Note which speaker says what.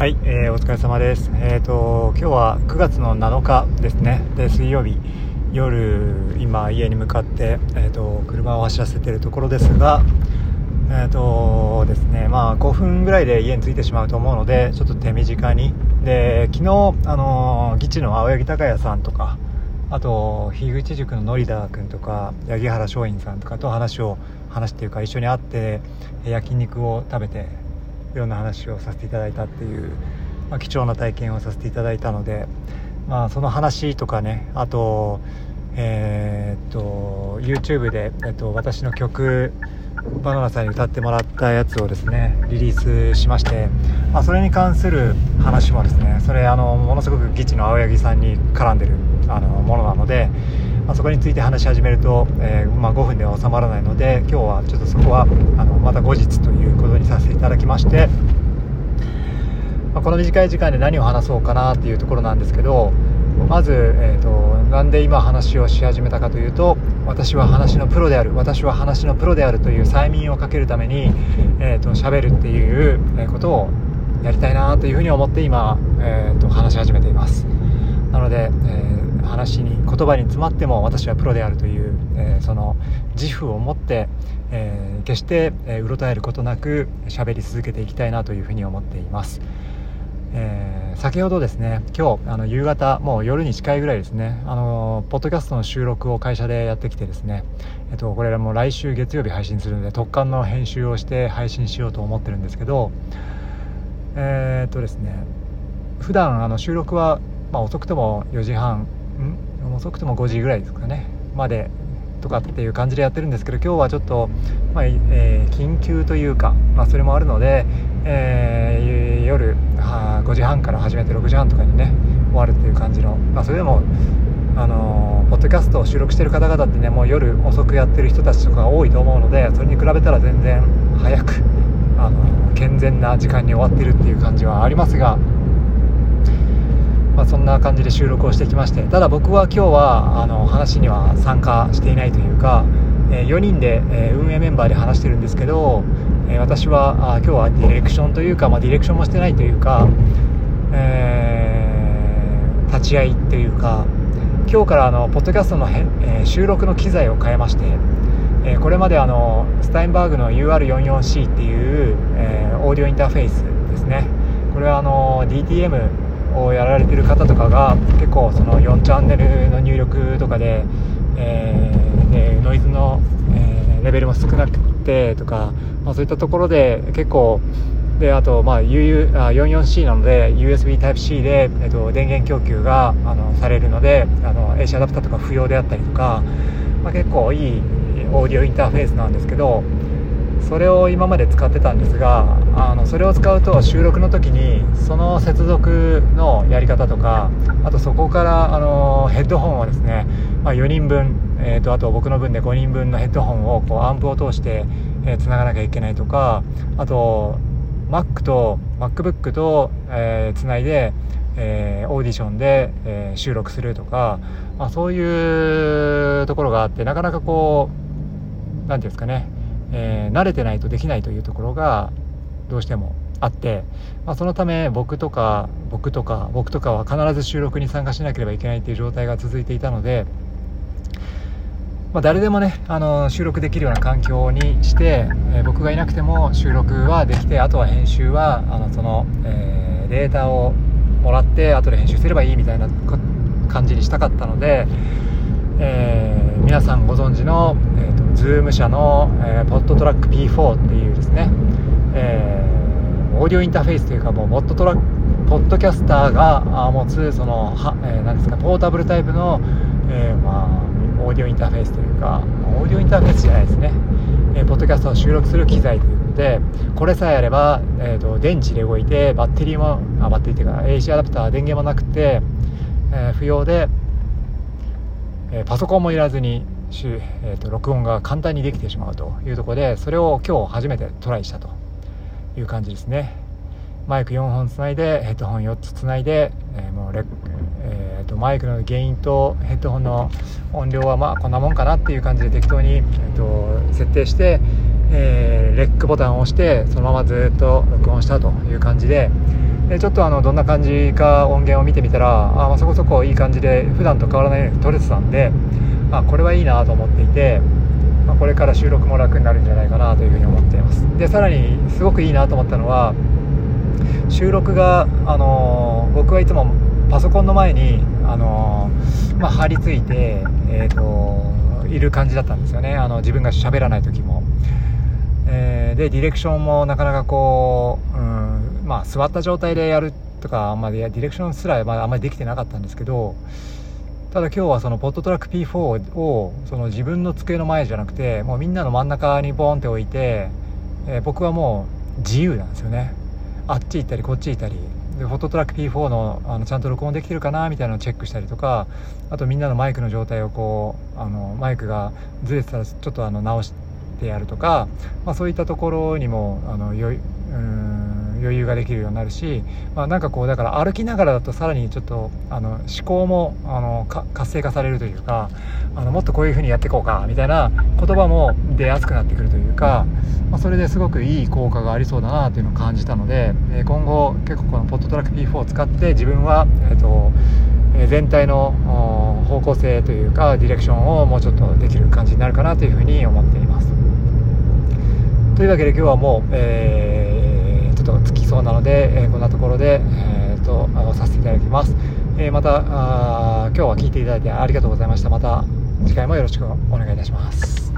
Speaker 1: はい、えー、お疲れ様です。えっ、ー、と今日は9月の7日ですね。で水曜日夜今家に向かってえっ、ー、と車を走らせているところですが、えっ、とですねまあ5分ぐらいで家に着いてしまうと思うのでちょっと手短にで昨日あの議地の青柳高也さんとかあと樋口塾のノリダー君とか八木原松陰さんとかと話を話っていうか一緒に会って焼肉を食べていろんな話をさせていただいたっていう、まあ、貴重な体験をさせていただいたので、まあ、その話とかねあと,、えー、っと YouTube で、えっと、私の曲バナナさんに歌ってもらったやつをですねリリースしまして、まあ、それに関する話もですねそれあのものすごくギチの青柳さんに絡んでるあのものなので、まあ、そこについて話し始めると、えー、まあ、5分では収まらないので今日はちょっとそこはあのまた後日ということにさせていただきまして、まあ、この短い時間で何を話そうかなっていうところなんですけどまず、えーと、なんで今話をし始めたかというと私は話のプロである私は話のプロであるという催眠をかけるために、えーと、喋るっていうことをやりたいなというふうに思って今、えーと話し始めています。なので、えー話に言葉に詰まっても私はプロであるという、えー、その自負を持って、えー、決して、え、うろたえることなく喋り続けていきたいなというふうに思っています、えー、先ほどですね今日あの夕方もう夜に近いぐらいですねあのポッドキャストの収録を会社でやってきてですね、えっと、これらも来週月曜日配信するので特貫の編集をして配信しようと思ってるんですけどえー、っとですね普段あの収録は、まあ、遅くとも4時半ん遅くても5時ぐらいですかね。までとかっていう感じでやってるんですけど今日はちょっと、まあ、えー、緊急というか、まあ、それもあるので、えー、夜は5時半から始めて6時半とかにね終わるっていう感じの、まあ、それでもあのー、ポッドキャストを収録してる方々ってねもう夜遅くやってる人たちとか多いと思うのでそれに比べたら全然早く、あのー、健全な時間に終わってるっていう感じはありますが、そんな感じで収録をしてきましてただ僕は今日はあの話には参加していないというか、えー、4人で、えー、運営メンバーで話してるんですけど、えー、私はあ今日はディレクションというか、まあ、ディレクションもしてないというか、え立ち会いというか今日からあのポッドキャストのへ、え収録の機材を変えまして、えこれまであのスタインバーグの UR44C っていう、えオーディオインターフェースですね。これはあの DTM をやられてる方とかが結構その4チャンネルの入力とかで,、えー、でノイズの、えー、レベルも少なくてとか、まあ、そういったところで結構であと、まあ、UU あ 44C なので USB Type-C で、えっと、電源供給があのされるのであの AC アダプターとか不要であったりとか、まあ、結構いいオーディオインターフェースなんですけどそれを今まで使ってたんですがあのそれを使うと収録の時にその接続のやり方とかあとそこからあのヘッドホンをですね、まあ、4人分、えーと、あと僕の分で5人分のヘッドホンをこうアンプを通してつな、えー、がなきゃいけないとかあと Mac と MacBook とつな、えー、いで、えー、オーディションで、えー、収録するとか、まあ、そういうところがあってなかなかこう何ていうんですかねえー、慣れてないとできないというところがどうしてもあって、まあ、そのため僕とか僕とか僕とかは必ず収録に参加しなければいけないという状態が続いていたので、まあ、誰でもねあの収録できるような環境にして、えー、僕がいなくても収録はできてあとは編集はあのその、えー、データをもらって後で編集すればいいみたいな感じにしたかったので、えー、皆さんご存知の、えーと、ズーム社の、えー、ポットトラック P4 っていうですね、えー、オーディオインターフェースというかもうモットトラポッドキャスターが持つそのは、えー、何ですかポータブルタイプの、えー、まあ、オーディオインターフェースというかオーディオインターフェースじゃないですね、えー、ポッドキャストを収録する機材ということでこれさえあれば、えーと、電池で動いてバッテリーもあバッテリーというか AC アダプター電源もなくて、え不要でえパソコンもいらずに、えーと、録音が簡単にできてしまうというところでそれを今日初めてトライしたという感じですね。マイク4本つないでヘッドホン4つつないで、えー、もうレえーと、マイクのゲインとヘッドホンの音量はまあこんなもんかなっていう感じで適当に、えーと、設定して、えー、レックボタンを押してそのままずっと録音したという感じで、でちょっとあのどんな感じか音源を見てみたらあ、まあ、そこそこいい感じで普段と変わらないように撮れてたんで、あ、これはいいなと思っていて、まあ、これから収録も楽になるんじゃないかなというふうに思っています。でさらにすごくいいなと思ったのは収録が、あのー、僕はいつもパソコンの前に、あのー、まあ、張り付いて、えーと、いる感じだったんですよね。あの自分が喋らない時も、えー、でディレクションもなかなかこう、うんまあ、座った状態でやるとかあんまりディレクションすら、まあ、あんまりできてなかったんですけどただ今日はそのポットトラック P4 をその自分の机の前じゃなくてもうみんなの真ん中にボーンって置いて、えー、僕はもう自由なんですよね。あっち行ったりこっち行ったり。でフォトトラック P4 のあのちゃんと録音できてるかなみたいなのをチェックしたりとかあとみんなのマイクの状態をこうあのマイクがずれてたらちょっとあの直してやるとか、まあ、そういったところにもあのようん余裕ができるようになるし、まあ、なんかこうだから歩きながらだとさらにちょっとあの思考もあの活性化されるというかあのもっとこういう風にやっていこうかみたいな言葉も出やすくなってくるというか。まあ、それですごくいい効果がありそうだなというのを感じたので、え今後結構このポットトラック P4 を使って自分は、えーとえ全体の方向性というかディレクションをもうちょっとできる感じになるかなというふうに思っていますというわけで今日はもう、えー、ちょっとつきそうなので、えー、こんなところで、えーと、とさせていただきます、えー、またあ今日は聞いていただいてありがとうございました。また次回もよろしくお願いいたします。